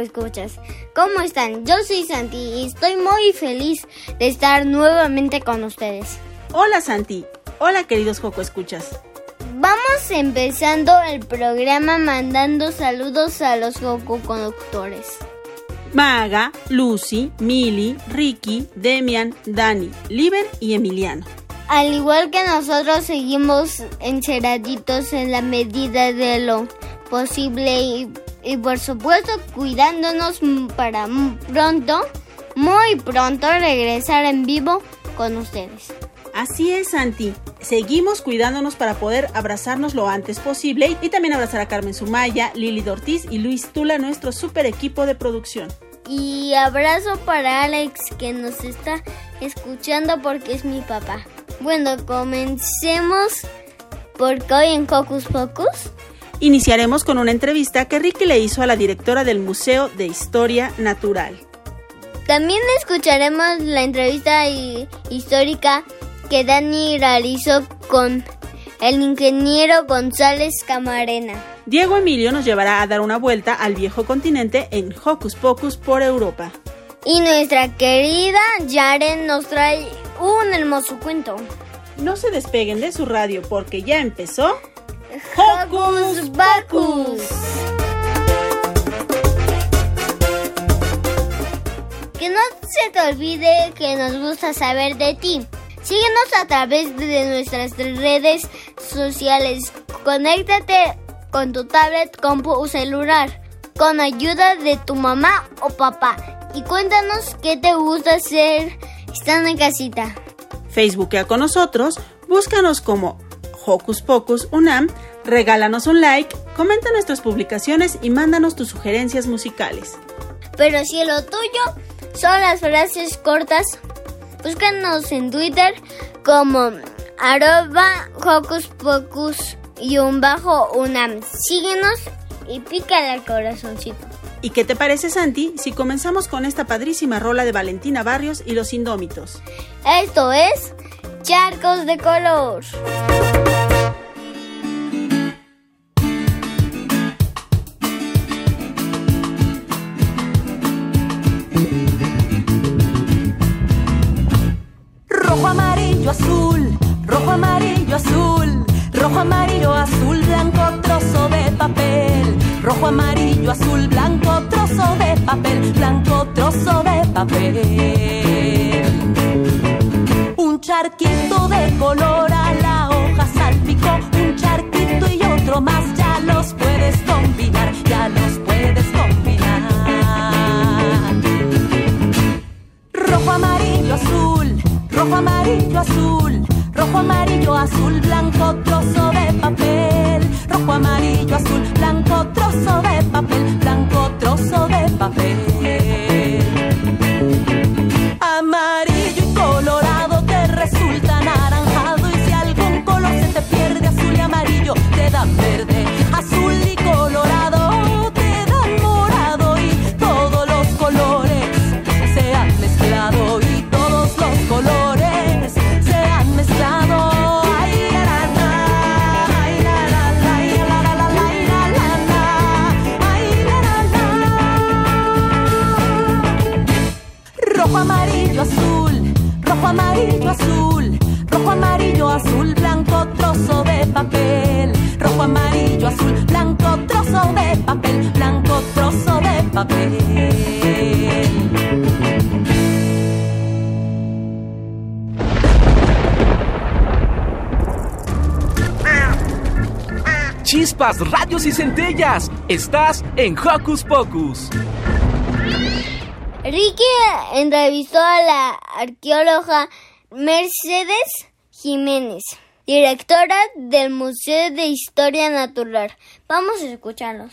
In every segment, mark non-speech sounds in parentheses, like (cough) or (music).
escuchas. ¿Cómo están? Yo soy Santi y estoy muy feliz de estar nuevamente con ustedes. Hola Santi. Hola queridos Joco Escuchas. Vamos empezando el programa mandando saludos a los Joco Conductores. Maga, Lucy, Mili, Ricky, Demian, Dani, Liber y Emiliano. Al igual que nosotros seguimos encerraditos en la medida de lo posible y y por supuesto cuidándonos para pronto, muy pronto regresar en vivo con ustedes. Así es, Santi. Seguimos cuidándonos para poder abrazarnos lo antes posible y también abrazar a Carmen Sumaya, Lili Ortiz y Luis Tula, nuestro super equipo de producción. Y abrazo para Alex que nos está escuchando porque es mi papá. Bueno, comencemos porque hoy en Cocus Pocus Iniciaremos con una entrevista que Ricky le hizo a la directora del Museo de Historia Natural. También escucharemos la entrevista histórica que Dani realizó con el ingeniero González Camarena. Diego Emilio nos llevará a dar una vuelta al viejo continente en Hocus Pocus por Europa. Y nuestra querida Yaren nos trae un hermoso cuento. No se despeguen de su radio porque ya empezó Hocus Pocus. Que no se te olvide que nos gusta saber de ti. Síguenos a través de nuestras redes sociales. Conéctate con tu tablet, compu o celular con ayuda de tu mamá o papá y cuéntanos qué te gusta hacer estando en casita. Facebookea con nosotros, búscanos como Hocus Pocus UNAM, regálanos un like, comenta nuestras publicaciones y mándanos tus sugerencias musicales. Pero si lo tuyo son las frases cortas, búscanos en Twitter como arroba Hocus Pocus y un bajo UNAM. Síguenos y pícale al corazoncito. ¿Y qué te parece, Santi, si comenzamos con esta padrísima rola de Valentina Barrios y los Indómitos? Esto es Charcos de Color. Rojo, amarillo, azul, blanco, trozo de papel, blanco, trozo de papel. Un charquito de color a la hoja salpicó, un charquito y otro más, ya los puedes combinar, ya los puedes combinar. Rojo, amarillo, azul rojo, amarillo, azul, rojo, amarillo, azul, blanco, trozo de papel, rojo, amarillo, azul, blanco, trozo de papel, blanco, trozo de papel. chispas, rayos y centellas. Estás en Hocus Pocus. Ricky entrevistó a la arqueóloga Mercedes Jiménez, directora del Museo de Historia Natural. Vamos a escucharlos.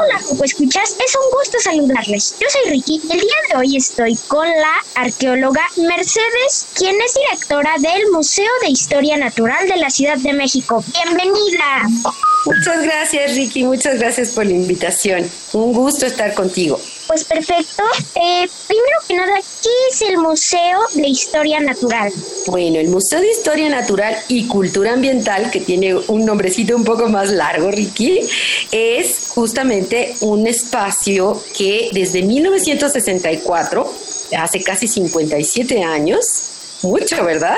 Hola, Coco Escuchas, es un gusto saludarles. Yo soy Ricky. El día de hoy estoy con la arqueóloga Mercedes, quien es directora del Museo de Historia Natural de la Ciudad de México. Bienvenida. Muchas gracias, Ricky. Muchas gracias por la invitación. Un gusto estar contigo. Pues perfecto. Eh, primero que nada, ¿qué es el Museo de Historia Natural? Bueno, el Museo de Historia Natural y Cultura Ambiental, que tiene un nombrecito un poco más largo, Ricky, es justamente un espacio que desde 1964, hace casi 57 años, mucho, ¿verdad?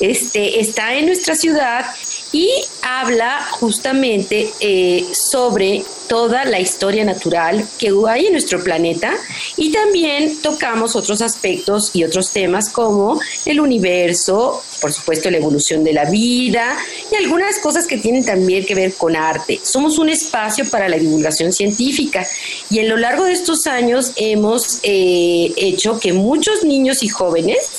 Este está en nuestra ciudad y habla justamente eh, sobre toda la historia natural que hay en nuestro planeta y también tocamos otros aspectos y otros temas como el universo, por supuesto la evolución de la vida y algunas cosas que tienen también que ver con arte. Somos un espacio para la divulgación científica y en lo largo de estos años hemos eh, hecho que muchos niños y jóvenes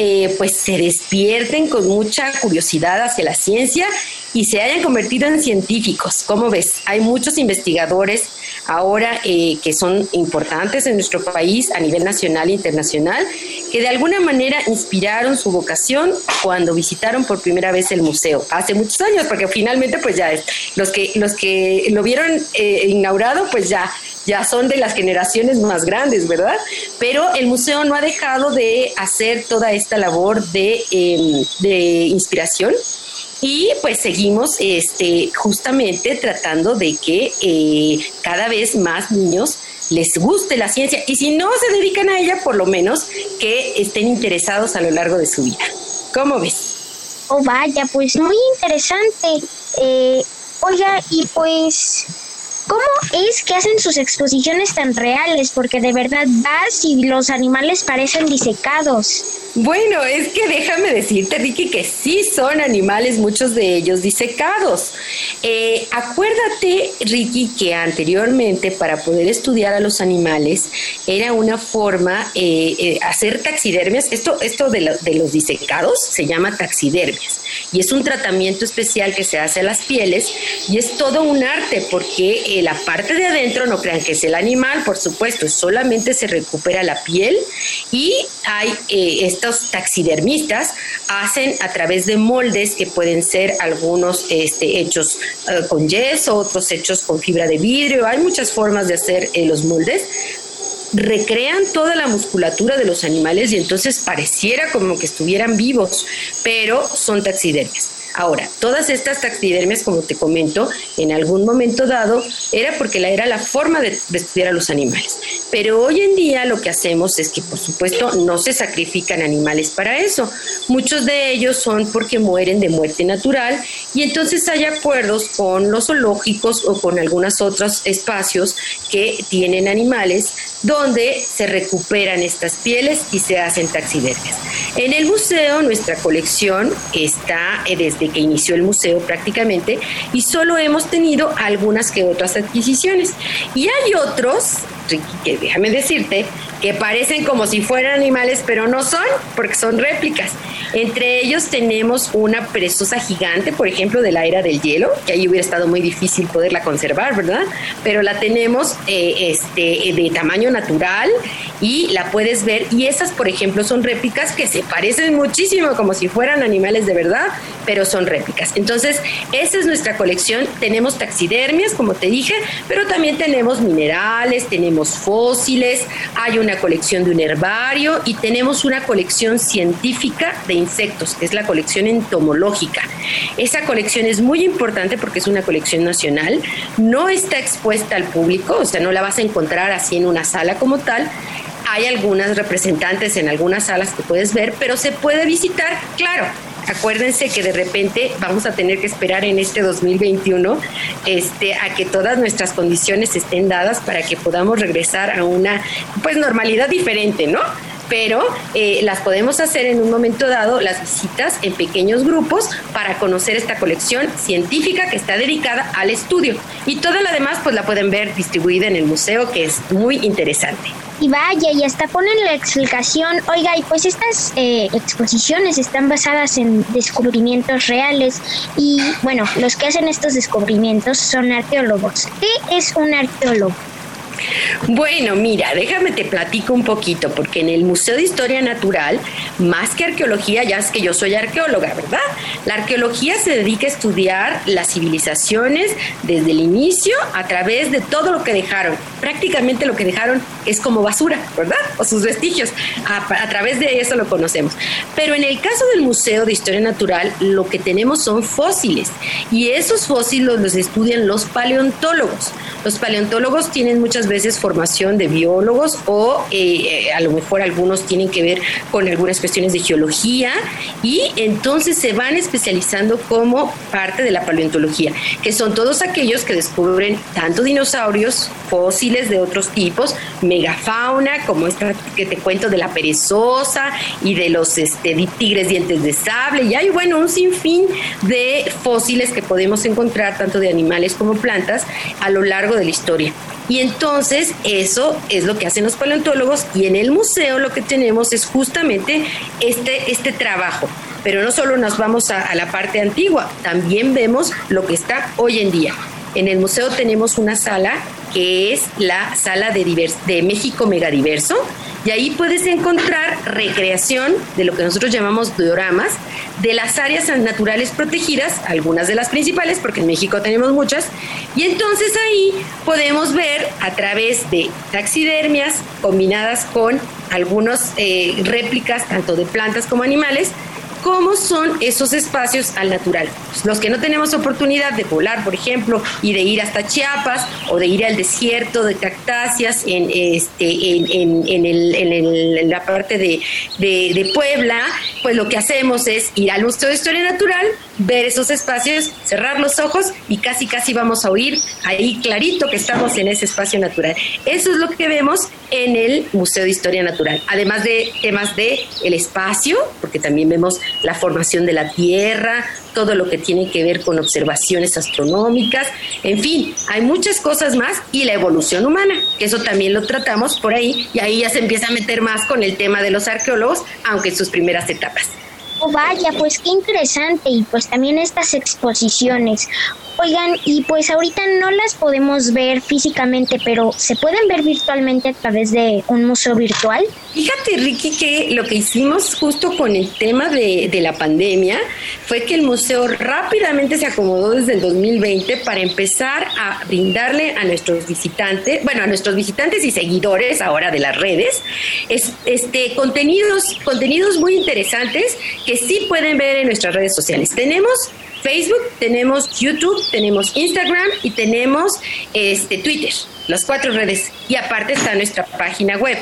eh, pues se despierten con mucha curiosidad hacia la ciencia y se hayan convertido en científicos. ¿Cómo ves? Hay muchos investigadores ahora eh, que son importantes en nuestro país a nivel nacional e internacional, que de alguna manera inspiraron su vocación cuando visitaron por primera vez el museo, hace muchos años, porque finalmente pues ya los que, los que lo vieron eh, inaugurado pues ya ya son de las generaciones más grandes, ¿verdad? Pero el museo no ha dejado de hacer toda esta labor de, em, de inspiración y pues seguimos este, justamente tratando de que eh, cada vez más niños les guste la ciencia y si no se dedican a ella, por lo menos que estén interesados a lo largo de su vida. ¿Cómo ves? Oh, vaya, pues muy interesante. Eh, oiga, y pues ¿Cómo es que hacen sus exposiciones tan reales? Porque de verdad vas y los animales parecen disecados. Bueno, es que déjame decirte, Ricky, que sí son animales, muchos de ellos disecados. Eh, acuérdate, Ricky, que anteriormente para poder estudiar a los animales era una forma eh, eh, hacer taxidermias. Esto, esto de, de los disecados se llama taxidermias y es un tratamiento especial que se hace a las pieles y es todo un arte porque la parte de adentro, no crean que es el animal, por supuesto, solamente se recupera la piel y hay eh, estos taxidermistas hacen a través de moldes que pueden ser algunos este, hechos eh, con yeso, otros hechos con fibra de vidrio, hay muchas formas de hacer eh, los moldes recrean toda la musculatura de los animales y entonces pareciera como que estuvieran vivos, pero son taxidermias. Ahora, todas estas taxidermias, como te comento, en algún momento dado era porque la, era la forma de, estudiar a los animales. Pero hoy en día lo que hacemos es que, por supuesto, no se sacrifican animales para eso. Muchos de ellos son porque mueren de muerte natural y entonces hay acuerdos con los zoológicos o con algunos otros espacios que tienen animales donde se recuperan estas pieles y se hacen taxidermias. En el museo nuestra colección está eh, que inició el museo prácticamente y solo hemos tenido algunas que otras adquisiciones. Y hay otros, que déjame decirte, que parecen como si fueran animales, pero no son, porque son réplicas. Entre ellos tenemos una perezosa gigante, por ejemplo, de la era del hielo, que ahí hubiera estado muy difícil poderla conservar, ¿verdad? Pero la tenemos eh, este, de tamaño natural y la puedes ver. Y esas, por ejemplo, son réplicas que se parecen muchísimo como si fueran animales de verdad, pero son réplicas. Entonces, esa es nuestra colección. Tenemos taxidermias, como te dije, pero también tenemos minerales, tenemos fósiles, hay una colección de un herbario y tenemos una colección científica de insectos, es la colección entomológica. Esa colección es muy importante porque es una colección nacional, no está expuesta al público, o sea, no la vas a encontrar así en una sala como tal, hay algunas representantes en algunas salas que puedes ver, pero se puede visitar, claro, acuérdense que de repente vamos a tener que esperar en este 2021 este, a que todas nuestras condiciones estén dadas para que podamos regresar a una pues normalidad diferente, ¿no? Pero eh, las podemos hacer en un momento dado, las visitas en pequeños grupos para conocer esta colección científica que está dedicada al estudio. Y toda la demás pues la pueden ver distribuida en el museo, que es muy interesante. Y vaya, y hasta ponen la explicación, oiga, y pues estas eh, exposiciones están basadas en descubrimientos reales y bueno, los que hacen estos descubrimientos son arqueólogos. ¿Qué es un arqueólogo? Bueno, mira, déjame te platico un poquito, porque en el Museo de Historia Natural, más que arqueología, ya es que yo soy arqueóloga, ¿verdad? La arqueología se dedica a estudiar las civilizaciones desde el inicio a través de todo lo que dejaron. Prácticamente lo que dejaron es como basura, ¿verdad? O sus vestigios. A, través de eso lo conocemos. Pero en el caso del Museo de Historia Natural, lo que tenemos son fósiles. Y esos fósiles los estudian los paleontólogos. Los paleontólogos tienen muchas veces formación de biólogos o eh, eh, a lo mejor algunos tienen que ver con algunas cuestiones de geología y entonces se van especializando como parte de la paleontología, que son todos aquellos que descubren tanto dinosaurios, fósiles de otros tipos, megafauna, como esta que te cuento de la perezosa y de los este, tigres dientes de sable, y hay bueno un sinfín de fósiles que podemos encontrar tanto de animales como plantas a lo largo de la historia. Y entonces eso es lo que hacen los paleontólogos y en el museo lo que tenemos es justamente este, este trabajo. Pero no solo nos vamos a, a la parte antigua, también vemos lo que está hoy en día. En el museo tenemos una sala que es la sala de, de México Megadiverso, y ahí puedes encontrar recreación de lo que nosotros llamamos dioramas de las áreas naturales protegidas, algunas de las principales, porque en México tenemos muchas, y entonces ahí podemos ver a través de taxidermias combinadas con algunas eh, réplicas tanto de plantas como animales, cómo son esos espacios al natural. Los que no tenemos oportunidad de volar, por ejemplo, y de ir hasta Chiapas o de ir al desierto de cactáceas en, este, en, la parte de, de Puebla, pues lo que hacemos es ir al Museo de Historia Natural, ver esos espacios, cerrar los ojos y casi casi vamos a oír ahí clarito que estamos en ese espacio natural. Eso es lo que vemos en el Museo de Historia Natural, además de temas de el espacio, porque también vemos la formación de la Tierra, todo lo que tiene que ver con observaciones astronómicas, en fin, hay muchas cosas más y la evolución humana, que eso también lo tratamos por ahí y ahí ya se empieza a meter más con el tema de los arqueólogos, aunque en sus primeras etapas. Oh, vaya, pues qué interesante y pues también estas exposiciones. Oigan, y pues ahorita no las podemos ver físicamente, pero ¿se pueden ver virtualmente a través de un museo virtual? Fíjate, Ricky, que lo que hicimos justo con el tema de, de la pandemia fue que el museo rápidamente se acomodó desde el 2020 para empezar a brindarle a nuestros visitantes, bueno, a nuestros visitantes y seguidores ahora de las redes, es, este, contenidos, contenidos muy interesantes que sí pueden ver en nuestras redes sociales. Tenemos Facebook, tenemos YouTube, tenemos Instagram y tenemos este, Twitter, las cuatro redes. Y aparte está nuestra página web.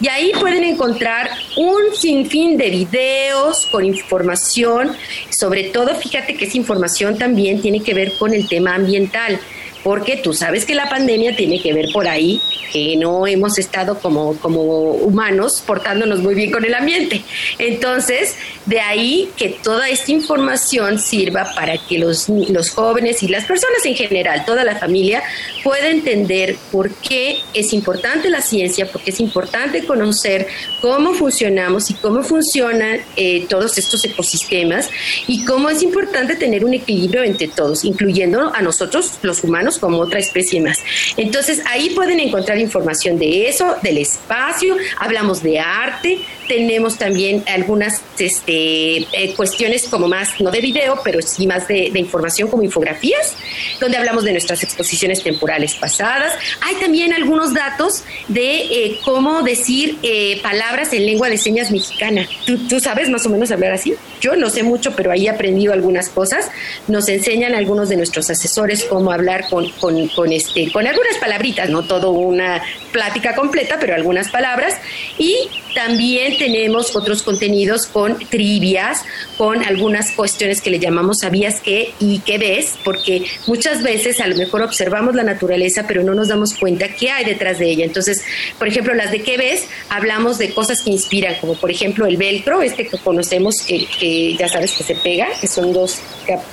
Y ahí pueden encontrar un sinfín de videos con información. Sobre todo, fíjate que esa información también tiene que ver con el tema ambiental porque tú sabes que la pandemia tiene que ver por ahí que no hemos estado como, como humanos portándonos muy bien con el ambiente. Entonces, de ahí que toda esta información sirva para que los, los jóvenes y las personas en general, toda la familia, pueda entender por qué es importante la ciencia, porque es importante conocer cómo funcionamos y cómo funcionan eh, todos estos ecosistemas y cómo es importante tener un equilibrio entre todos, incluyendo a nosotros los humanos como otra especie más. Entonces ahí pueden encontrar información de eso, del espacio, hablamos de arte, tenemos también algunas este, eh, cuestiones como más, no de video, pero sí más de, información como infografías, donde hablamos de nuestras exposiciones temporales pasadas. Hay también algunos datos de eh, cómo decir eh, palabras en lengua de señas mexicana. ¿Tú, sabes más o menos hablar así? Yo no sé mucho, pero ahí he aprendido algunas cosas. Nos enseñan algunos de nuestros asesores cómo hablar con con, con, con, este, con algunas palabritas, no todo una plática completa, pero algunas palabras. Y también tenemos otros contenidos con trivias, con algunas cuestiones que le llamamos sabías qué y qué ves, porque muchas veces a lo mejor observamos la naturaleza, pero no nos damos cuenta qué hay detrás de ella. Entonces, por ejemplo, las de qué ves, hablamos de cosas que inspiran, como por ejemplo el velcro, este que conocemos, que, ya sabes que se pega, que son dos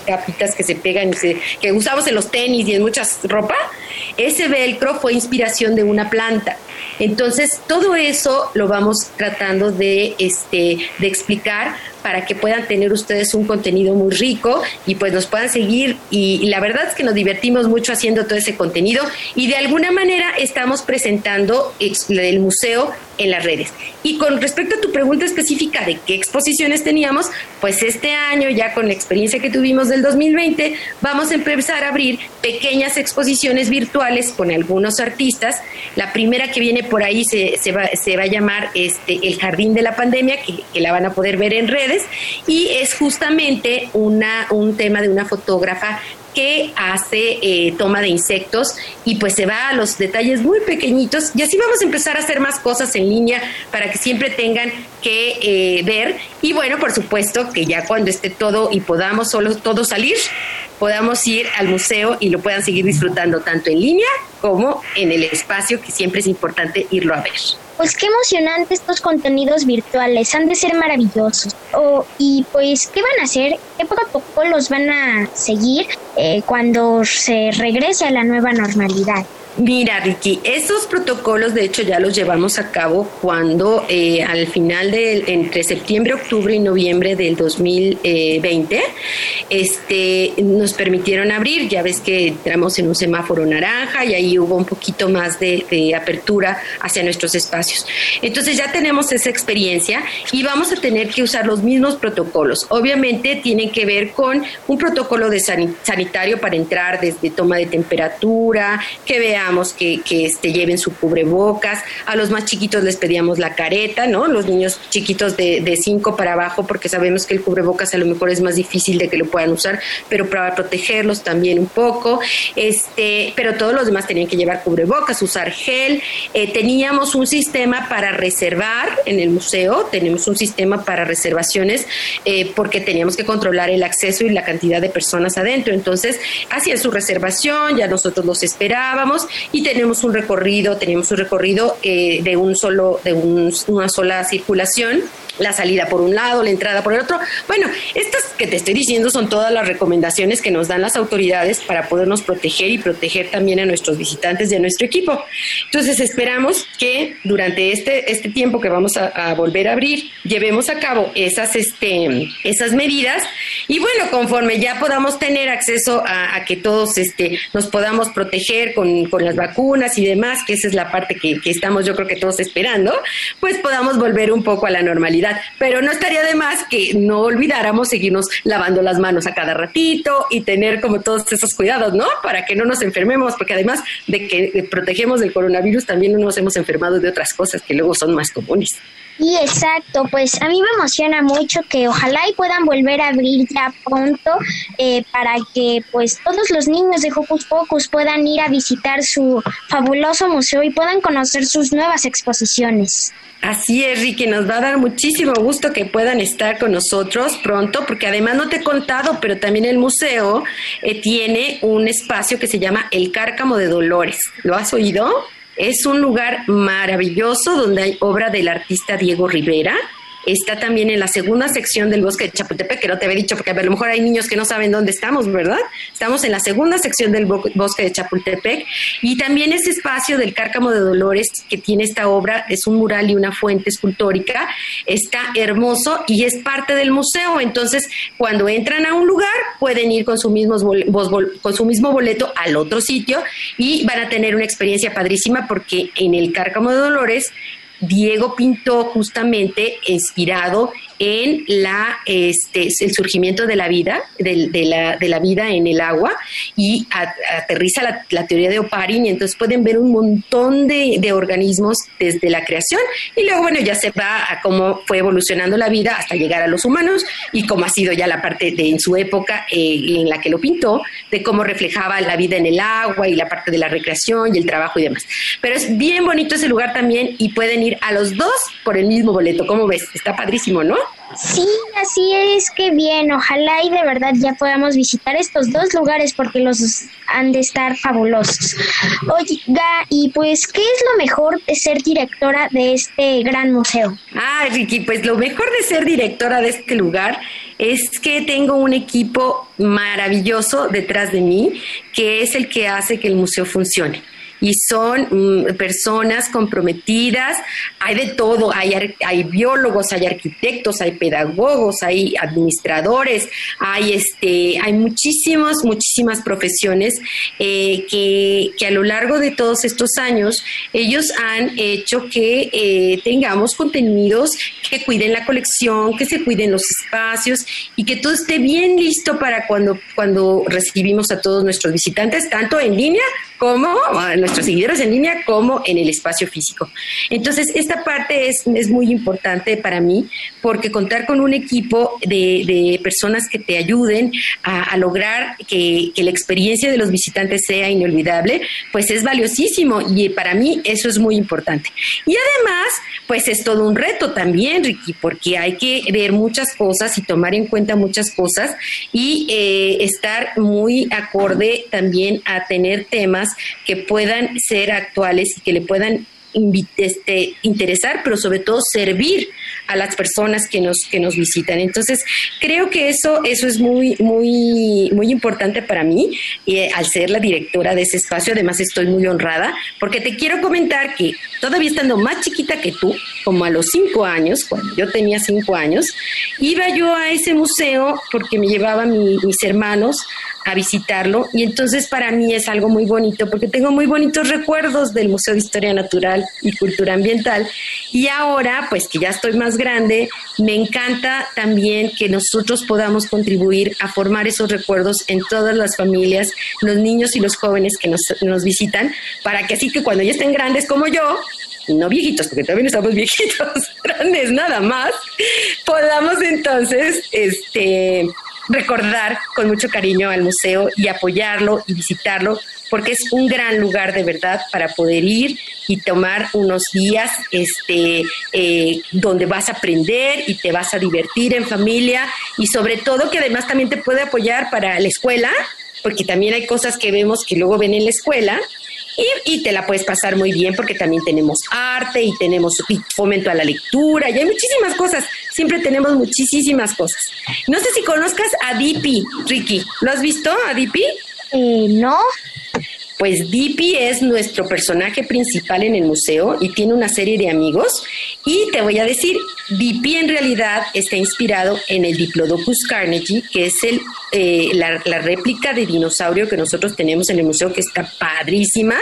capitas que se pegan, que usamos en los tenis y en muchas ropa. Ese velcro fue inspiración de una planta. Entonces, todo eso lo vamos tratando de, este, de explicar para que puedan tener ustedes un contenido muy rico y pues nos puedan seguir. Y, la verdad es que nos divertimos mucho haciendo todo ese contenido y de alguna manera estamos presentando el museo en las redes. Y con respecto a tu pregunta específica de qué exposiciones teníamos, pues este año, ya con la experiencia que tuvimos del 2020, vamos a empezar a abrir pequeñas exposiciones virtuales con algunos artistas. La primera que viene por ahí se, va, a llamar este, El Jardín de la Pandemia, que, la van a poder ver en redes. Y es justamente un tema de una fotógrafa que hace eh, toma de insectos y pues se va a los detalles muy pequeñitos. Y así vamos a empezar a hacer más cosas en línea para que siempre tengan que eh, ver. Y bueno por supuesto que ya cuando esté todo y podamos solo todos salir podamos ir al museo y lo puedan seguir disfrutando tanto en línea como en el espacio que siempre es importante irlo a ver. Pues qué emocionante estos contenidos virtuales, han de ser maravillosos. Oh, y pues, ¿qué van a hacer? ¿Qué protocolos van a seguir eh, cuando se regrese a la nueva normalidad? Mira, Ricky, esos protocolos de hecho ya los llevamos a cabo cuando eh, al final de entre septiembre, octubre y noviembre del 2020 este, nos permitieron abrir. Ya ves que entramos en un semáforo naranja y ahí hubo un poquito más de, apertura hacia nuestros espacios. Entonces ya tenemos esa experiencia y vamos a tener que usar los mismos protocolos. Obviamente tienen que ver con un protocolo de sanitario para entrar desde toma de temperatura, que que, que este, lleven su cubrebocas, a los más chiquitos les pedíamos la careta, ¿no? Los niños chiquitos de, de cinco para abajo, porque sabemos que el cubrebocas a lo mejor es más difícil de que lo puedan usar, pero para protegerlos también un poco, este, pero todos los demás tenían que llevar cubrebocas, usar gel, eh, teníamos un sistema para reservar en el museo, tenemos un sistema para reservaciones, eh, porque teníamos que controlar el acceso y la cantidad de personas adentro, entonces hacían su reservación, ya nosotros los esperábamos y tenemos un recorrido, tenemos un recorrido eh, de un solo, de una sola circulación la salida por un lado, la entrada por el otro. Bueno, estas que te estoy diciendo son todas las recomendaciones que nos dan las autoridades para podernos proteger y proteger también a nuestros visitantes y a nuestro equipo. Entonces esperamos que durante este, este tiempo que vamos a, volver a abrir, llevemos a cabo esas, este, esas medidas y bueno, conforme ya podamos tener acceso a, que todos este, nos podamos proteger con, con, las vacunas y demás, que esa es la parte que, estamos yo creo que todos esperando, pues podamos volver un poco a la normalidad pero no estaría de más que no olvidáramos seguirnos lavando las manos a cada ratito y tener como todos esos cuidados, ¿no? Para que no nos enfermemos, porque además de que protegemos del coronavirus, también no nos hemos enfermado de otras cosas que luego son más comunes. Y exacto, pues a mí me emociona mucho que ojalá y puedan volver a abrir ya pronto eh, para que pues todos los niños de Hocus Pocus puedan ir a visitar su fabuloso museo y puedan conocer sus nuevas exposiciones. Así es, Ricky, nos va a dar muchísimo gusto que puedan estar con nosotros pronto, porque además no te he contado, pero también el museo eh, tiene un espacio que se llama El Cárcamo de Dolores. ¿Lo has oído? Es un lugar maravilloso donde hay obra del artista Diego Rivera está también en la segunda sección del bosque de Chapultepec, que no te había dicho, porque a lo mejor hay niños que no saben dónde estamos, ¿verdad? Estamos en la segunda sección del bosque de Chapultepec y también ese espacio del Cárcamo de Dolores que tiene esta obra, es un mural y una fuente escultórica, está hermoso y es parte del museo, entonces cuando entran a un lugar pueden ir con su, mismo, con su mismo boleto al otro sitio y van a tener una experiencia padrísima porque en el Cárcamo de Dolores Diego pintó justamente inspirado en la, este, el surgimiento de la vida, de, la, de la, vida en el agua, y aterriza la, teoría de Oparin, y entonces pueden ver un montón de, de, organismos desde la creación, y luego, bueno, ya se va a cómo fue evolucionando la vida hasta llegar a los humanos, y cómo ha sido ya la parte de en su época eh, en la que lo pintó, de cómo reflejaba la vida en el agua y la parte de la recreación y el trabajo y demás. Pero es bien bonito ese lugar también y pueden ir a los dos por el mismo boleto. ¿Cómo ves? Está padrísimo, ¿no? Sí, así es, que bien. Ojalá y de verdad ya podamos visitar estos dos lugares porque los han de estar fabulosos. Oiga, y pues, ¿qué es lo mejor de ser directora de este gran museo? Ah, Ricky, pues lo mejor de ser directora de este lugar es que tengo un equipo maravilloso detrás de mí que es el que hace que el museo funcione y son mm, personas comprometidas, hay de todo, hay, hay biólogos, hay arquitectos, hay pedagogos, hay administradores, hay, este, hay muchísimos, muchísimas profesiones eh, que, que, a lo largo de todos estos años ellos han hecho que eh, tengamos contenidos que cuiden la colección, que se cuiden los espacios y que todo esté bien listo para cuando, cuando recibimos a todos nuestros visitantes, tanto en línea como a nuestros seguidores en línea como en el espacio físico. Entonces, esta parte es, es muy importante para mí porque contar con un equipo de, de personas que te ayuden a, lograr que, que, la experiencia de los visitantes sea inolvidable, pues es valiosísimo y para mí eso es muy importante. Y además, pues es todo un reto también, Ricky, porque hay que ver muchas cosas y tomar en cuenta muchas cosas y eh, estar muy acorde también a tener temas que puedan ser actuales y que le puedan este, interesar, pero sobre todo servir a las personas que nos, que nos visitan. Entonces, creo que eso, eso es muy, muy, muy importante para mí, eh, al ser la directora de ese espacio, además estoy muy honrada, porque te quiero comentar que todavía estando más chiquita que tú, como a los cinco años, cuando yo tenía cinco años, iba yo a ese museo porque me llevaban mis hermanos a visitarlo. Y entonces para mí es algo muy bonito porque tengo muy bonitos recuerdos del Museo de Historia Natural y Cultura Ambiental. Y ahora pues que ya estoy más grande me encanta también que nosotros podamos contribuir a formar esos recuerdos en todas las familias, los niños y los jóvenes que nos, nos visitan para que así que cuando ya estén grandes como yo no viejitos, porque también estamos (laughs) viejitos, grandes nada más, podamos entonces este, recordar con mucho cariño al museo y apoyarlo y visitarlo, porque es un gran lugar de verdad para poder ir y tomar unos días este, eh, donde vas a aprender y te vas a divertir en familia y sobre todo que además también te puede apoyar para la escuela, porque también hay cosas que vemos que luego ven en la escuela y, te la puedes pasar muy bien porque también tenemos arte y tenemos fomento a la lectura y hay muchísimas cosas. Siempre tenemos muchísimas cosas. No sé si conozcas a Dipi, Ricky. ¿Lo has visto a Dipi? Eh, no. Pues Dipi es nuestro personaje principal en el museo y tiene una serie de amigos. Y te voy a decir, Dipi en realidad está inspirado en el Diplodocus carnegie, que es el, eh, la, réplica de dinosaurio que nosotros tenemos en el museo, que está padrísima.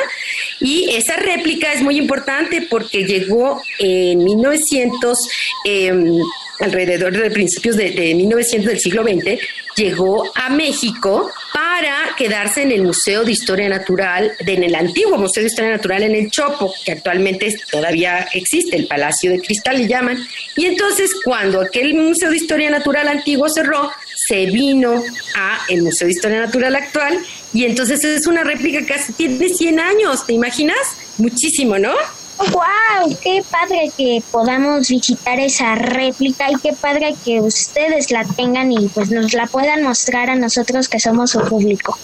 Y esa réplica es muy importante porque llegó en 1900 alrededor de principios de, 1900 del siglo XX, llegó a México para quedarse en el Museo de Historia Natural, en el antiguo Museo de Historia Natural en el Chopo, que actualmente todavía existe, el Palacio de Cristal le llaman. Y entonces cuando aquel Museo de Historia Natural antiguo cerró, se vino a el Museo de Historia Natural actual y entonces es una réplica que casi tiene 100 años, ¿te imaginas? Muchísimo, ¿no? ¡Wow! ¡Qué padre que podamos visitar esa réplica y qué padre que ustedes la tengan y pues nos la puedan mostrar a nosotros que somos su público!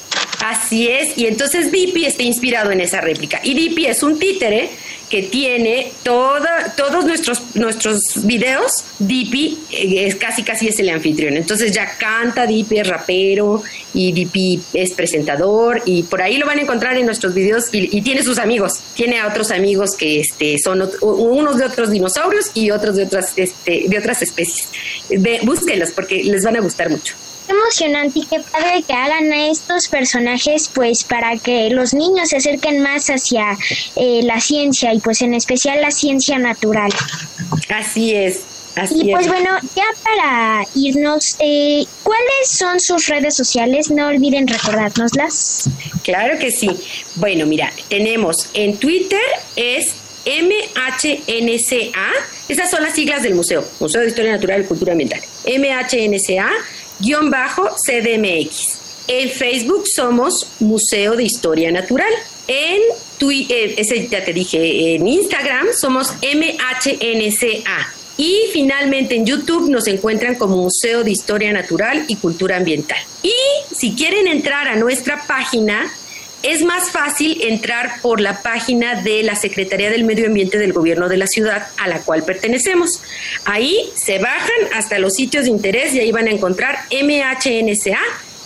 Así es, y entonces Dipi está inspirado en esa réplica. Y Dipi es un títere que tiene toda, todos nuestros, nuestros videos. Dipi eh, es casi casi es el anfitrión. Entonces ya canta, Dipi es rapero y Dipi es presentador y por ahí lo van a encontrar en nuestros videos y, tiene sus amigos. Tiene a otros amigos que este, son unos de otros dinosaurios y otros de otras, este, de otras especies. búsquenlos porque les van a gustar mucho emocionante y qué padre que hagan a estos personajes pues para que los niños se acerquen más hacia eh, la ciencia y pues en especial la ciencia natural. Así es. y pues bueno, ya para irnos, eh, ¿cuáles son sus redes sociales? No olviden recordárnoslas. Claro que sí. Bueno, mira, tenemos en Twitter es MHNCA, esas son las siglas del museo, Museo de Historia Natural y Cultura Ambiental. MHNCA, guion bajo CDMX. En Facebook somos Museo de Historia Natural. En Twitter, ese ya te dije, en Instagram somos MHNCA. Y finalmente en YouTube nos encuentran como Museo de Historia Natural y Cultura Ambiental. Y si quieren entrar a nuestra página, es más fácil entrar por la página de la Secretaría del Medio Ambiente del Gobierno de la ciudad a la cual pertenecemos. Ahí se bajan hasta los sitios de interés y ahí van a encontrar MHNCA,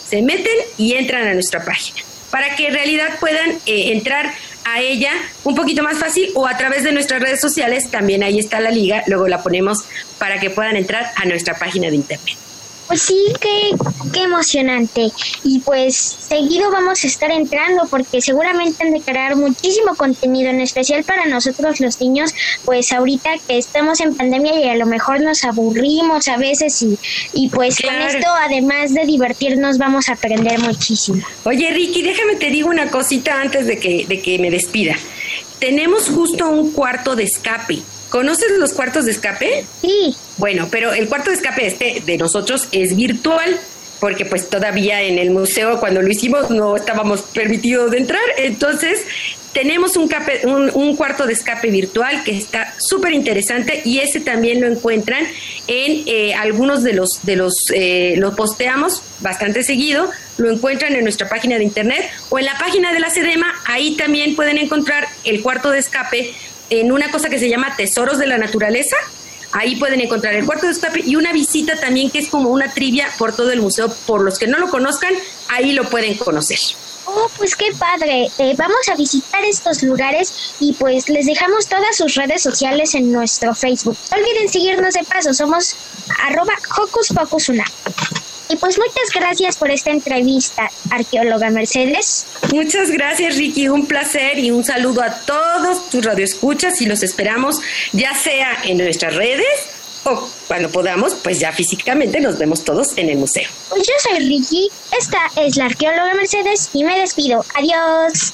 se meten y entran a nuestra página para que en realidad puedan eh, entrar a ella un poquito más fácil o a través de nuestras redes sociales, también ahí está la liga, luego la ponemos para que puedan entrar a nuestra página de internet. Pues sí, qué, qué emocionante. Y pues seguido vamos a estar entrando porque seguramente han de crear muchísimo contenido, en especial para nosotros los niños, pues ahorita que estamos en pandemia y a lo mejor nos aburrimos a veces y, y pues con esto, además de divertirnos, vamos a aprender muchísimo. Oye, Ricky, déjame te digo una cosita antes de que, de que me despida. Tenemos justo un cuarto de escape ¿Conoces los cuartos de escape? Sí. Bueno, pero el cuarto de escape este de nosotros es virtual porque pues todavía en el museo cuando lo hicimos no estábamos permitidos de entrar. Entonces tenemos un, un, cuarto de escape virtual que está súper interesante y ese también lo encuentran en eh, algunos de los, de los, eh, lo posteamos bastante seguido, lo encuentran en nuestra página de internet o en la página de la SEDEMA, ahí también pueden encontrar el cuarto de escape en una cosa que se llama Tesoros de la Naturaleza. Ahí pueden encontrar el cuarto de escape y una visita también que es como una trivia por todo el museo. Por los que no lo conozcan, ahí lo pueden conocer. Oh, pues qué padre. Eh, vamos a visitar estos lugares y pues les dejamos todas sus redes sociales en nuestro Facebook. No olviden seguirnos de paso. Somos arroba Hocus. Y pues muchas gracias por esta entrevista, arqueóloga Mercedes. Muchas gracias, Ricky. Un placer y un saludo a todos tus radioescuchas y los esperamos ya sea en nuestras redes o cuando podamos, pues ya físicamente nos vemos todos en el museo. Pues yo soy Ricky, esta es la arqueóloga Mercedes y me despido. Adiós.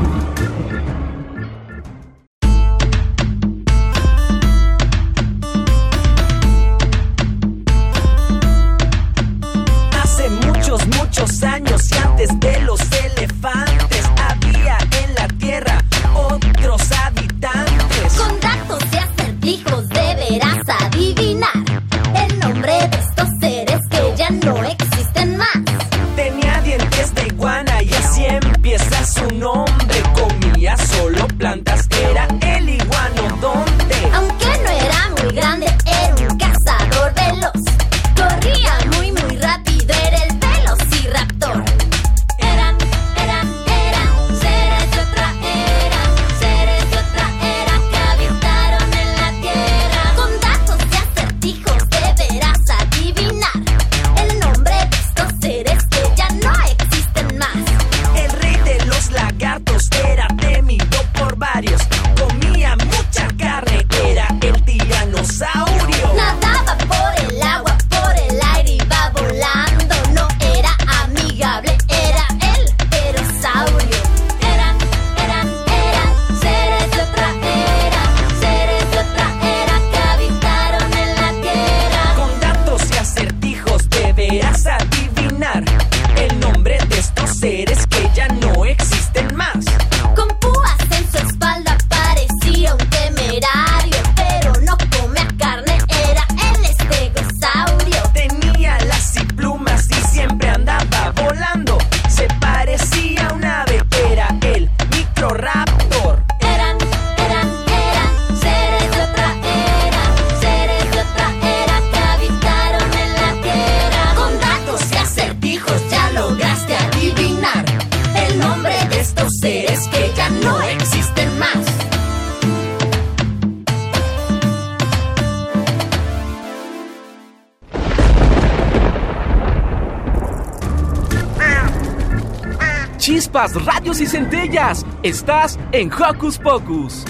Radios y centellas. Estás en Hocus Pocus.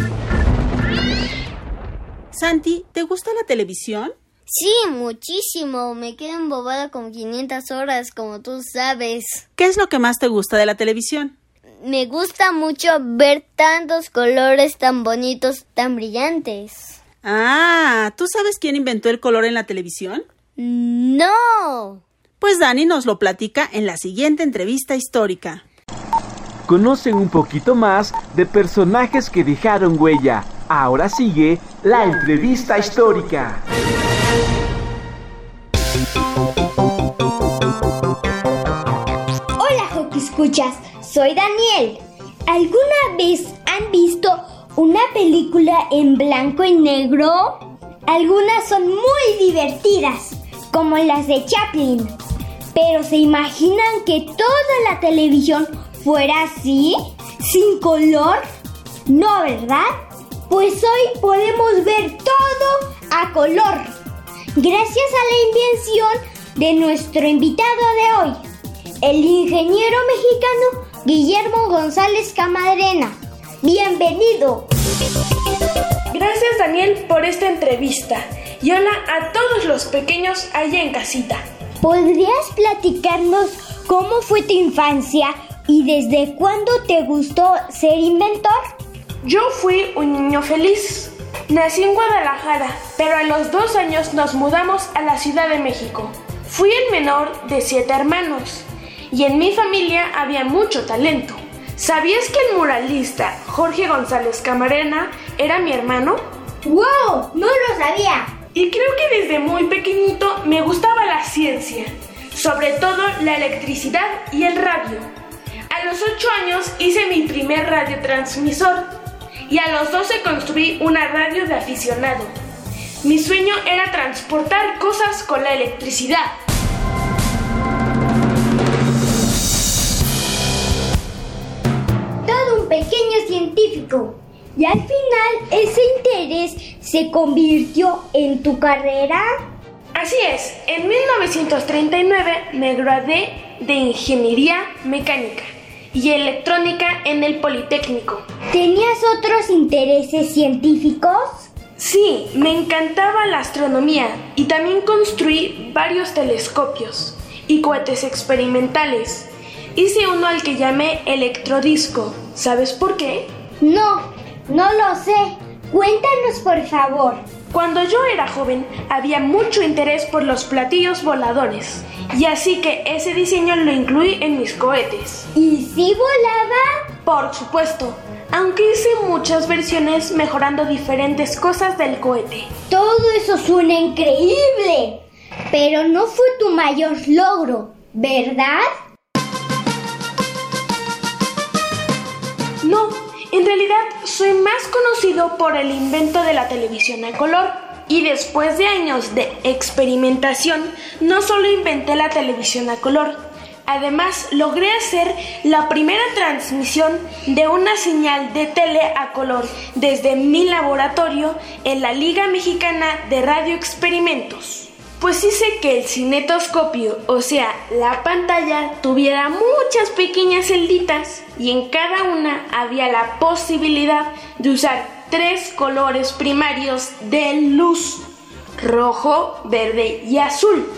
Santi, ¿te gusta la televisión? Sí, muchísimo. Me quedo embobada con 500 horas, como tú sabes. ¿Qué es lo que más te gusta de la televisión? Me gusta mucho ver tantos colores tan bonitos, tan brillantes. Ah, ¿tú sabes quién inventó el color en la televisión? No. Pues Dani nos lo platica en la siguiente entrevista histórica. Conocen un poquito más de personajes que dejaron huella. Ahora sigue la entrevista histórica. Hola, Hockey Escuchas. Soy Daniel. ¿Alguna vez han visto una película en blanco y negro? Algunas son muy divertidas, como las de Chaplin. Pero ¿se imaginan que toda la televisión fuera así? ¿Sin color? No, ¿verdad? Pues hoy podemos ver todo a color. Gracias a la invención de nuestro invitado de hoy, el ingeniero mexicano Guillermo González Camarena. Bienvenido. Gracias Daniel por esta entrevista y hola a todos los pequeños allá en casita. ¿Podrías platicarnos cómo fue tu infancia y desde cuándo te gustó ser inventor? Yo fui un niño feliz. Nací en Guadalajara, pero a los dos años nos mudamos a la Ciudad de México. Fui el menor de siete hermanos y en mi familia había mucho talento. ¿Sabías que el muralista Jorge González Camarena era mi hermano? ¡Wow! No lo sabía. Y creo que desde muy pequeñito me gustaba la ciencia, sobre todo la electricidad y el radio. A los 8 años hice mi primer radiotransmisor y a los 12 construí una radio de aficionado. Mi sueño era transportar cosas con la electricidad. Todo un pequeño científico. Y al final ese interés se convirtió en tu carrera. Así es, en 1939 me gradué de Ingeniería Mecánica y Electrónica en el Politécnico. ¿Tenías otros intereses científicos? Sí, me encantaba la astronomía y también construí varios telescopios y cohetes experimentales. Hice uno al que llamé electrodisco. ¿Sabes por qué? No, no lo sé. Cuéntanos por favor. Cuando yo era joven había mucho interés por los platillos voladores y así que ese diseño lo incluí en mis cohetes. ¿Y si volaba? Por supuesto, aunque hice muchas versiones mejorando diferentes cosas del cohete. Todo eso suena increíble, pero no fue tu mayor logro, ¿verdad? No, realidad soy más conocido por el invento de la televisión a color. Y después de años de experimentación, no solo inventé la televisión a color, además logré hacer la primera transmisión de una señal de tele a color desde mi laboratorio en la Liga Mexicana de Radio Experimentos. Pues hice que el cinetoscopio, o sea, la pantalla, tuviera muchas pequeñas celditas y en cada una había la posibilidad de usar tres colores primarios de luz, rojo, verde y azul.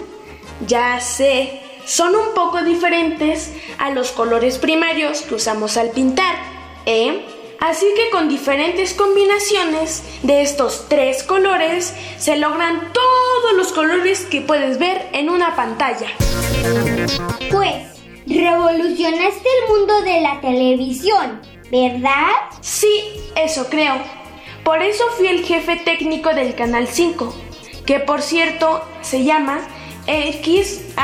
Ya sé, son un poco diferentes a los colores primarios que usamos al pintar, ¿eh? Así que con diferentes combinaciones de estos tres colores se logran todos los colores que puedes ver en una pantalla. Pues, revolucionaste el mundo de la televisión, ¿verdad? Sí, eso creo. Por eso fui el jefe técnico del Canal 5, que por cierto se llama XHGC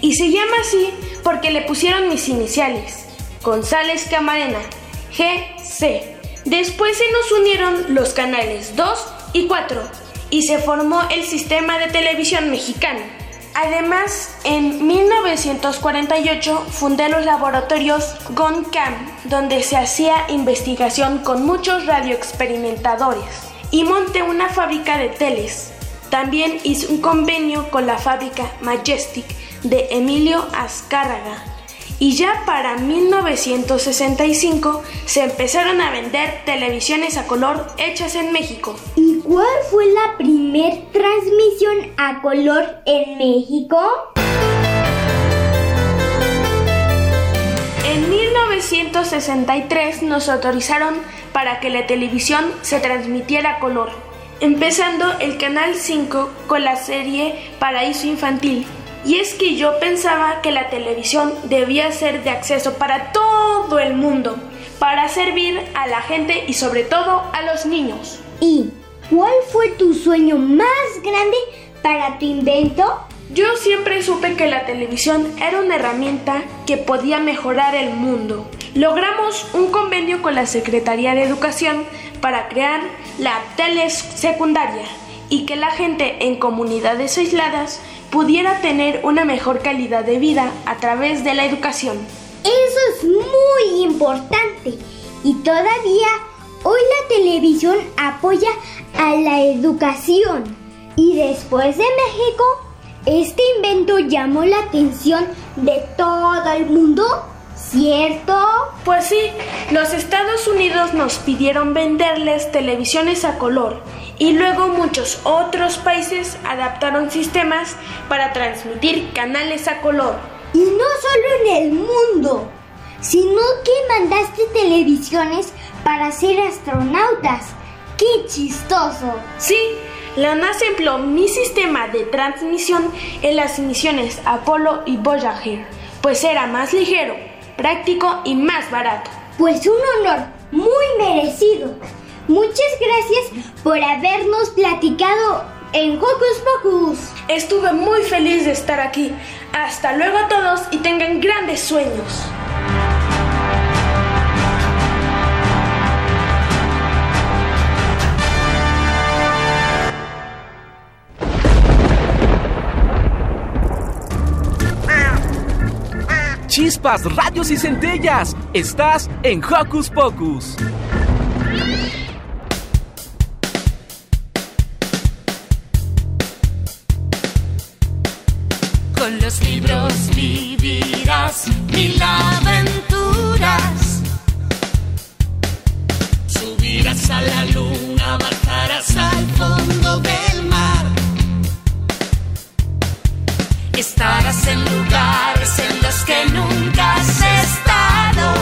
y se llama así porque le pusieron mis iniciales, González Camarena, GC. Después se nos unieron los canales 2 y 4 y se formó el sistema de televisión mexicano. Además, en 1948 fundé los laboratorios GONCAM, donde se hacía investigación con muchos radioexperimentadores, y monté una fábrica de teles. También hice un convenio con la fábrica Majestic de Emilio Azcárraga y ya para 1965 se empezaron a vender televisiones a color hechas en México. ¿Y cuál fue la primer transmisión a color en México? En 1963 nos autorizaron para que la televisión se transmitiera a color, empezando el Canal 5 con la serie Paraíso Infantil. Y es que yo pensaba que la televisión debía ser de acceso para todo el mundo, para servir a la gente y sobre todo a los niños. ¿Y cuál fue tu sueño más grande para tu invento? Yo siempre supe que la televisión era una herramienta que podía mejorar el mundo. Logramos un convenio con la Secretaría de Educación para crear la telesecundaria y que la gente en comunidades aisladas pudiera tener una mejor calidad de vida a través de la educación. Eso es muy importante y todavía hoy la televisión apoya a la educación. Y después de México, este invento llamó la atención de todo el mundo, ¿cierto? Pues sí, los Estados Unidos nos pidieron venderles televisiones a color y luego muchos otros países adaptaron sistemas para transmitir canales a color. Y no solo en el mundo, sino que mandaste televisiones para ser astronautas. ¡Qué chistoso! Sí, la NASA empleó mi sistema de transmisión en las misiones Apolo y Voyager, pues era más ligero, práctico y más barato. Pues un honor muy merecido. Muchas gracias por habernos platicado en Hocus Pocus. Estuve muy feliz de estar aquí. Hasta luego a todos y tengan grandes sueños. Chispas, radios y centellas. Estás en Hocus Pocus. Con los libros vivirás mil aventuras. Subirás a la luna, bajarás al fondo del Estarás en lugares en los que nunca has estado.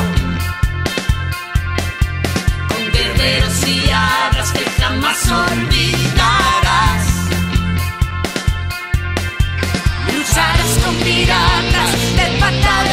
Con guerreros y hadas que jamás olvidarás. Lucharás con piratas de pata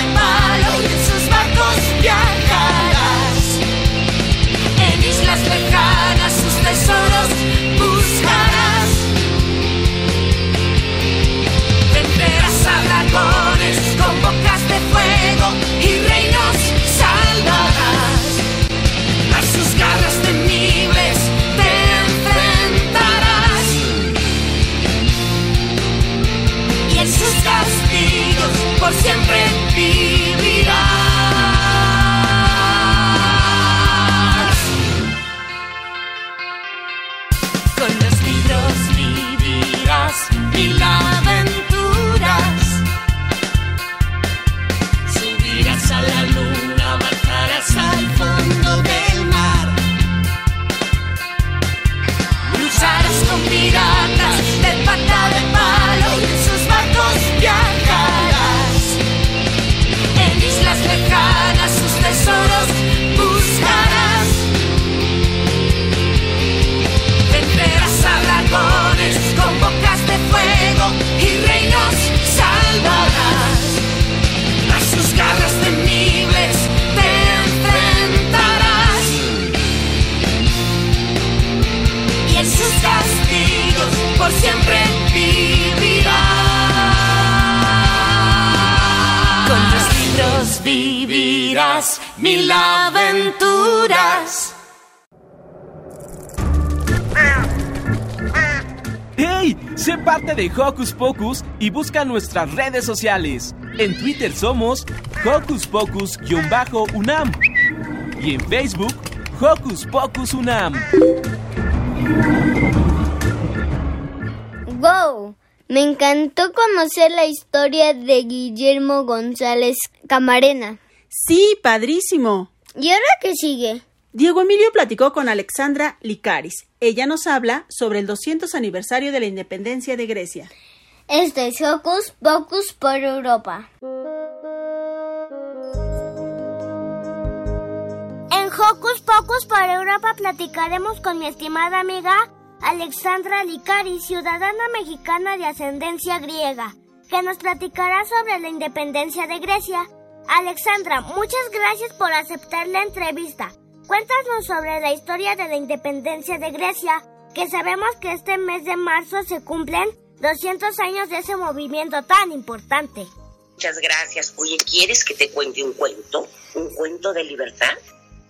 de Hocus Pocus y busca nuestras redes sociales. En Twitter somos Hocus Pocus-UNAM y en Facebook Hocus Pocus UNAM. ¡Wow! Me encantó conocer la historia de Guillermo González Camarena. Sí, padrísimo. ¿Y ahora qué sigue? Diego Emilio platicó con Alexandra Licaris. Ella nos habla sobre el 200 aniversario de la independencia de Grecia. Este es Hocus Pocus por Europa. En Hocus Pocus por Europa platicaremos con mi estimada amiga Alexandra Licari, ciudadana mexicana de ascendencia griega, que nos platicará sobre la independencia de Grecia. Alexandra, muchas gracias por aceptar la entrevista. Cuéntanos sobre la historia de la independencia de Grecia, que sabemos que este mes de marzo se cumplen 200 años de ese movimiento tan importante. Muchas gracias. Oye, ¿quieres que te cuente un cuento? ¿Un cuento de libertad?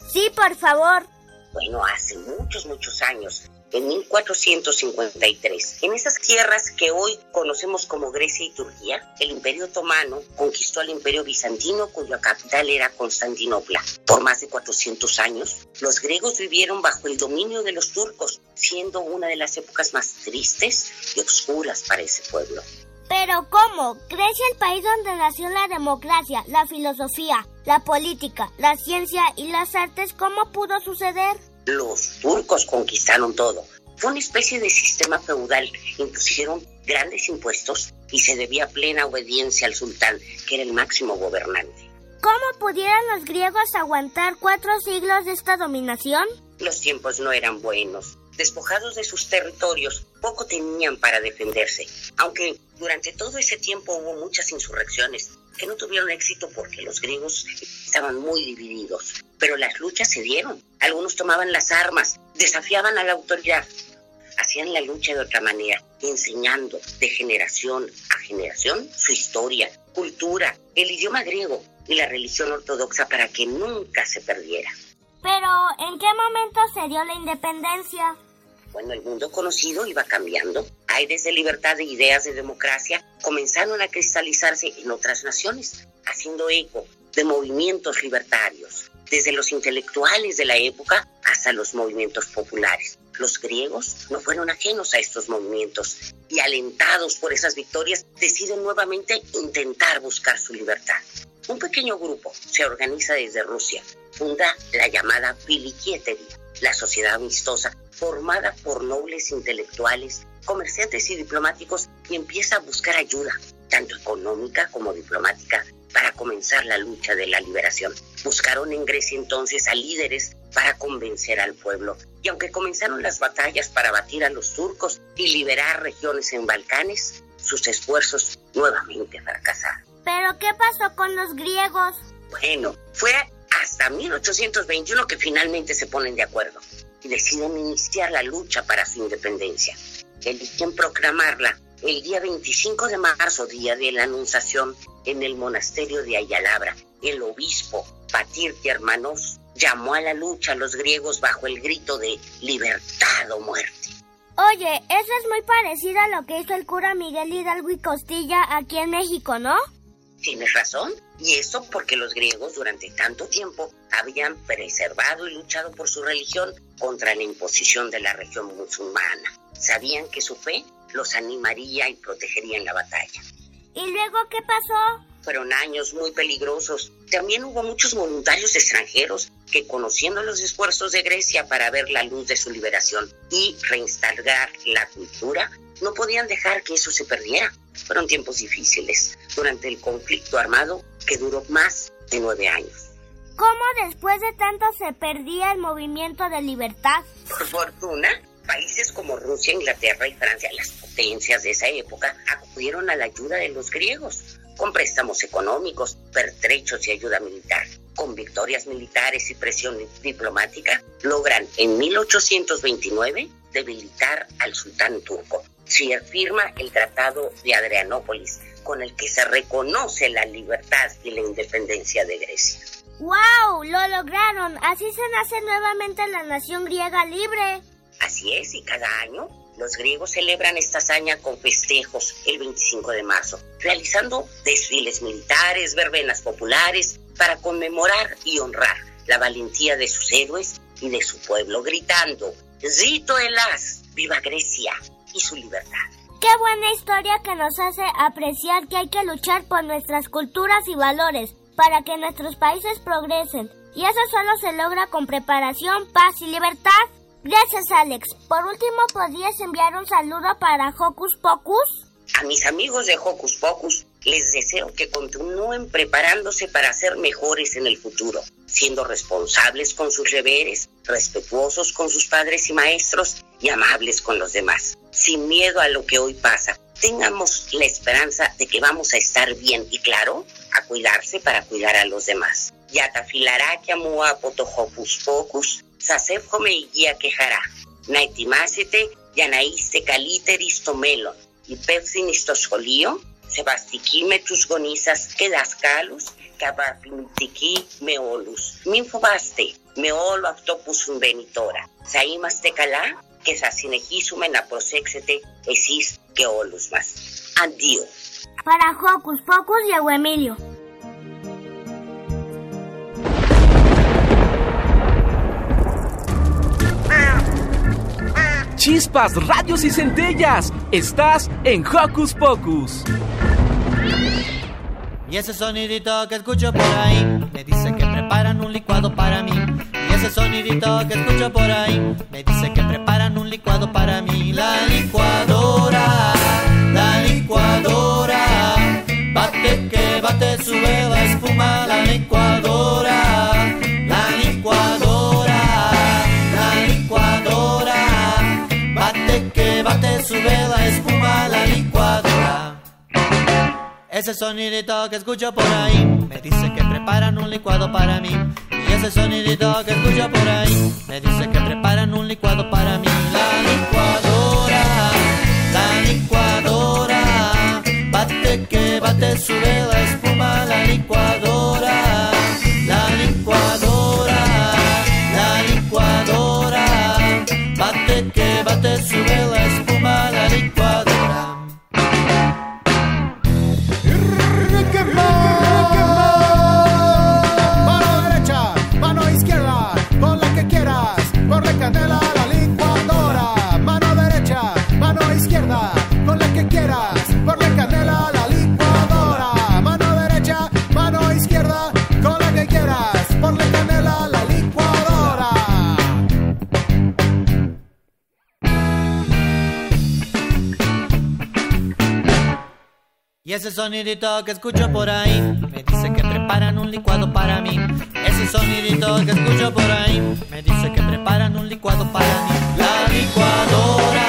Sí, por favor. Bueno, hace muchos, muchos años, en 1453. En esas tierras que hoy conocemos como Grecia y Turquía, el Imperio Otomano conquistó al Imperio Bizantino, cuya capital era Constantinopla. Por más de 400 años, los griegos vivieron bajo el dominio de los turcos, siendo una de las épocas más tristes y oscuras para ese pueblo. Pero ¿cómo? Grecia, el país donde nació la democracia, la filosofía, la política, la ciencia y las artes, ¿cómo pudo suceder? Los turcos conquistaron todo. Fue una especie de sistema feudal. Impusieron grandes impuestos y se debía plena obediencia al sultán, que era el máximo gobernante. ¿Cómo pudieron los griegos aguantar cuatro siglos de esta dominación? Los tiempos no eran buenos. Despojados de sus territorios, poco tenían para defenderse, aunque durante todo ese tiempo hubo muchas insurrecciones que no tuvieron éxito porque los griegos estaban muy divididos. Pero las luchas se dieron. Algunos tomaban las armas, desafiaban a la autoridad, hacían la lucha de otra manera, enseñando de generación a generación su historia, cultura, el idioma griego y la religión ortodoxa para que nunca se perdiera. Pero, ¿en qué momento se dio la independencia? Bueno, el mundo conocido iba cambiando. Aires de libertad e ideas de democracia comenzaron a cristalizarse en otras naciones, haciendo eco de movimientos libertarios, desde los intelectuales de la época hasta los movimientos populares. Los griegos no fueron ajenos a estos movimientos y alentados por esas victorias deciden nuevamente intentar buscar su libertad. Un pequeño grupo se organiza desde Rusia, funda la llamada Pilikieteria, la sociedad amistosa formada por nobles intelectuales, comerciantes y diplomáticos y empieza a buscar ayuda, tanto económica como diplomática, para comenzar la lucha de la liberación. Buscaron en Grecia entonces a líderes para convencer al pueblo. Y aunque comenzaron las batallas para batir a los turcos y liberar regiones en Balcanes, sus esfuerzos nuevamente fracasaron. ¿Pero qué pasó con los griegos? Bueno, fue hasta 1821 que finalmente se ponen de acuerdo y deciden iniciar la lucha para su independencia. Eligen proclamarla el día 25 de marzo, día de la Anunciación, en el monasterio de Ayalabra. El obispo Patirti Hermanos llamó a la lucha a los griegos bajo el grito de libertad o muerte. Oye, eso es muy parecido a lo que hizo el cura Miguel Hidalgo y Costilla aquí en México, ¿no? Tienes razón. Y eso porque los griegos durante tanto tiempo habían preservado y luchado por su religión contra la imposición de la región musulmana. Sabían que su fe los animaría y protegería en la batalla. ¿Y luego qué pasó? Fueron años muy peligrosos. También hubo muchos voluntarios extranjeros que conociendo los esfuerzos de Grecia para ver la luz de su liberación y reinstalar la cultura, no podían dejar que eso se perdiera. Fueron tiempos difíciles durante el conflicto armado que duró más de nueve años. ¿Cómo después de tanto se perdía el movimiento de libertad? Por fortuna, países como Rusia, Inglaterra y Francia, las potencias de esa época, acudieron a la ayuda de los griegos con préstamos económicos, pertrechos y ayuda militar. Con victorias militares y presión diplomática, logran en 1829 debilitar al sultán turco. Se firma el Tratado de Adrianópolis, con el que se reconoce la libertad y la independencia de Grecia. ¡Wow! Lo lograron. Así se nace nuevamente la nación griega libre. Así es, y cada año los griegos celebran esta hazaña con festejos el 25 de marzo, realizando desfiles militares, verbenas populares, para conmemorar y honrar la valentía de sus héroes y de su pueblo, gritando, Zito Elas, viva Grecia y su libertad. Qué buena historia que nos hace apreciar que hay que luchar por nuestras culturas y valores para que nuestros países progresen. Y eso solo se logra con preparación, paz y libertad. Gracias, Alex. Por último, ¿podrías enviar un saludo para Hocus Pocus? A mis amigos de Hocus Pocus les deseo que continúen preparándose para ser mejores en el futuro, siendo responsables con sus deberes, respetuosos con sus padres y maestros y amables con los demás, sin miedo a lo que hoy pasa. Tengamos la esperanza de que vamos a estar bien y claro, a cuidarse para cuidar a los demás. Yatafilará mua potohopus pocus, Σας εύχομαι υγεία και χαρά. Να ετοιμάσετε για να είστε καλύτεροι στο μέλλον. Υπεύθυνοι στο σχολείο, σεβαστικοί με τους γονείς σας και δασκάλους και απαρπληκτικοί με όλους. Μην φοβάστε με όλο αυτό που συμβαίνει τώρα. Θα είμαστε καλά και θα συνεχίσουμε να προσέξετε εσείς και όλους μας. Αντίο. Para Hocus Pocus, Diego Chispas, radios y centellas. Estás en Hocus Pocus. Y ese sonidito que escucho por ahí me dice que preparan un licuado para mí. Y ese sonidito que escucho por ahí me dice que preparan un licuado para mí. La licuadora, la licuadora, bate que bate sube la espuma. La licuadora, sube la espuma. La licuadora. Ese sonidito que escucho por ahí me dice que preparan un licuado para mí. Y ese sonidito que escucho por ahí me dice que preparan un licuado para mí. La licuadora, la licuadora, bate que bate sube la espuma. La licuadora, la licuadora, la licuadora, bate que bate sube sonidito que escucho por ahí me dice que preparan un licuado para mí. Ese sonidito que escucho por ahí me dice que preparan un licuado para mí. La licuadora,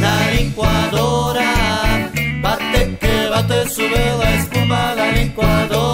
la licuadora, bate que bate sube la espuma. La licuadora,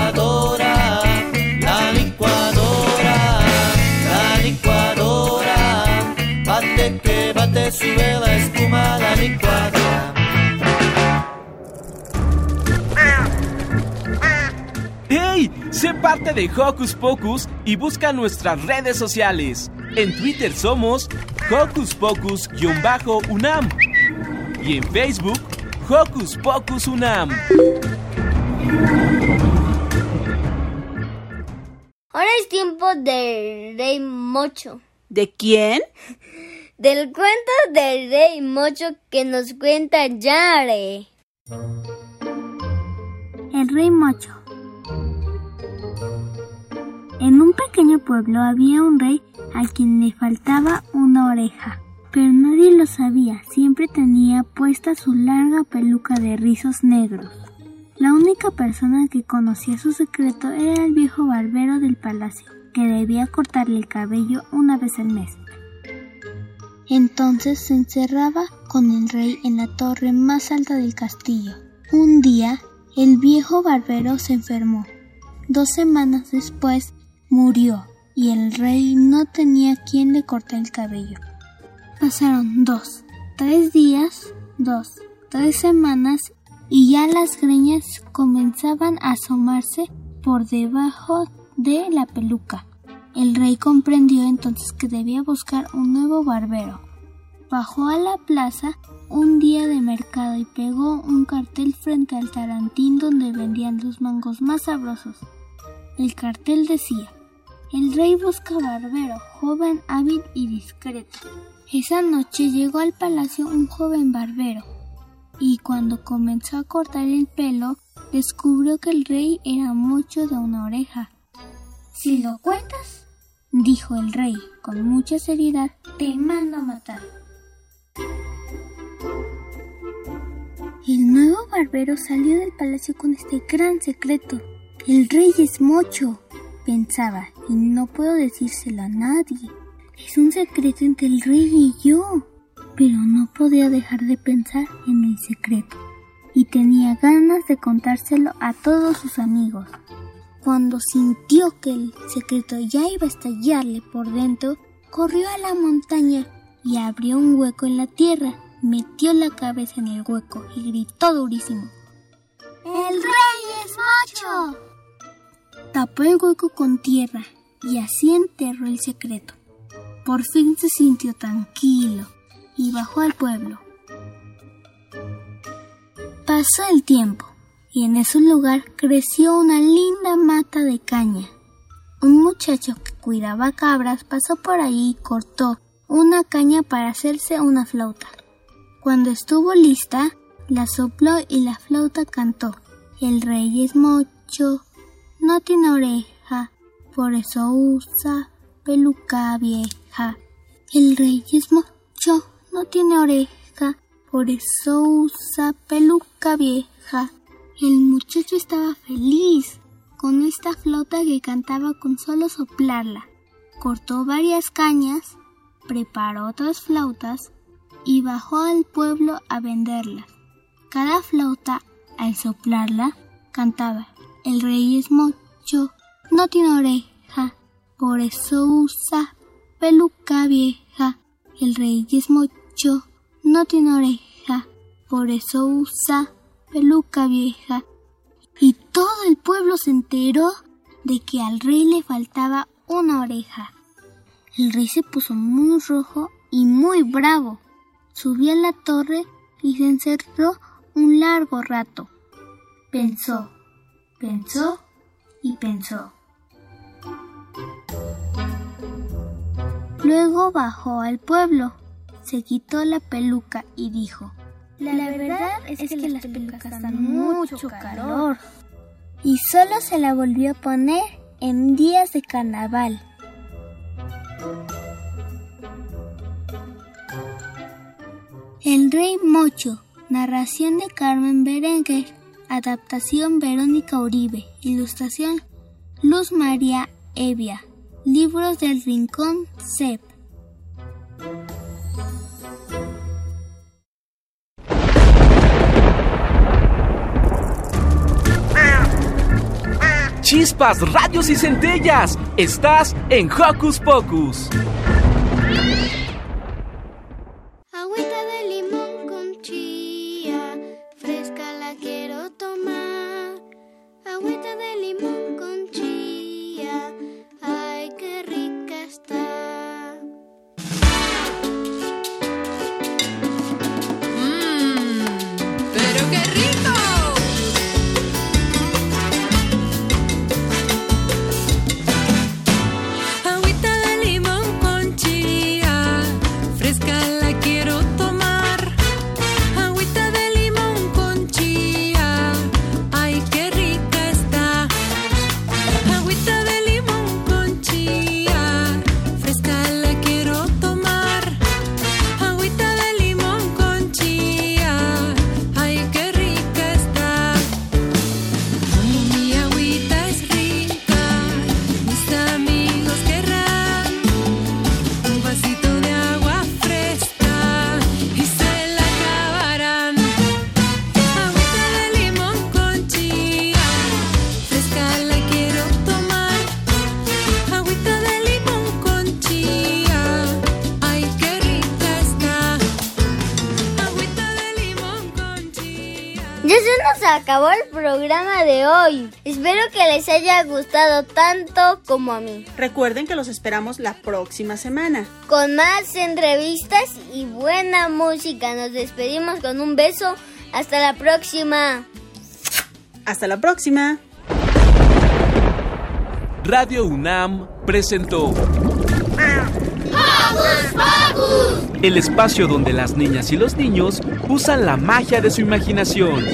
parte de Hocus Pocus y busca nuestras redes sociales. En Twitter somos Hocus Pocus-UNAM y en Facebook Hocus Pocus UNAM. Ahora es tiempo del Rey Mocho. ¿De quién? Del cuento del Rey Mocho que nos cuenta Yare. El Rey Mocho. En un pequeño pueblo había un rey a quien le faltaba una oreja. Pero nadie lo sabía, siempre tenía puesta su larga peluca de rizos negros. La única persona que conocía su secreto era el viejo barbero del palacio, que debía cortarle el cabello una vez al mes. Entonces se encerraba con el rey en la torre más alta del castillo. Un día, el viejo barbero se enfermó. Dos semanas después, murió y el rey no tenía quien le cortar el cabello. Pasaron dos, tres días, dos, tres semanas y ya las greñas comenzaban a asomarse por debajo de la peluca. El rey comprendió entonces que debía buscar un nuevo barbero. Bajó a la plaza un día de mercado y pegó un cartel frente al tarantín donde vendían los mangos más sabrosos. El cartel decía, el rey busca barbero, joven, hábil y discreto. Esa noche llegó al palacio un joven barbero, y cuando comenzó a cortar el pelo, descubrió que el rey era mucho de una oreja. Si lo cuentas, dijo el rey con mucha seriedad, te mando a matar. El nuevo barbero salió del palacio con este gran secreto. El rey es mocho, pensaba, y no puedo decírselo a nadie. Es un secreto entre el rey y yo. Pero no podía dejar de pensar en el secreto, y tenía ganas de contárselo a todos sus amigos. Cuando sintió que el secreto ya iba a estallarle por dentro, corrió a la montaña y abrió un hueco en la tierra, metió la cabeza en el hueco y gritó durísimo. ¡El rey es macho! Tapó el hueco con tierra y así enterró el secreto. Por fin se sintió tranquilo y bajó al pueblo. Pasó el tiempo y en ese lugar creció una linda mata de caña. Un muchacho que cuidaba cabras pasó por ahí y cortó una caña para hacerse una flauta. Cuando estuvo lista, la sopló y la flauta cantó. El rey es mocho, no tiene oreja, por eso usa peluca vieja. El rey es mocho, no tiene oreja, por eso usa peluca vieja. El muchacho estaba feliz con esta flauta que cantaba con solo soplarla. Cortó varias cañas, preparó otras flautas y bajó al pueblo a venderlas. Cada flauta, al soplarla, cantaba. El rey es mocho, no tiene oreja, por eso usa peluca vieja. El rey es mocho, no tiene oreja, por eso usa peluca vieja. Y todo el pueblo se enteró de que al rey le faltaba una oreja. El rey se puso muy rojo y muy bravo. Subió a la torre y se encerró un largo rato. Pensó, pensó y pensó. Luego bajó al pueblo, se quitó la peluca y dijo, la, verdad, es, que, las pelucas dan mucho calor. Y solo se la volvió a poner en días de carnaval. El Rey Mocho, narración de Carmen Berenguer, adaptación Verónica Uribe, ilustración Luz María Evia, libros del Rincón CEP. Chispas, radios y centellas. Estás en Hocus Pocus. Haya gustado tanto como a mí. Recuerden que los esperamos la próxima semana. Con más entrevistas y buena música. Nos despedimos con un beso. Hasta la próxima. Hasta la próxima. Radio UNAM presentó el espacio donde las niñas y los niños usan la magia de su imaginación.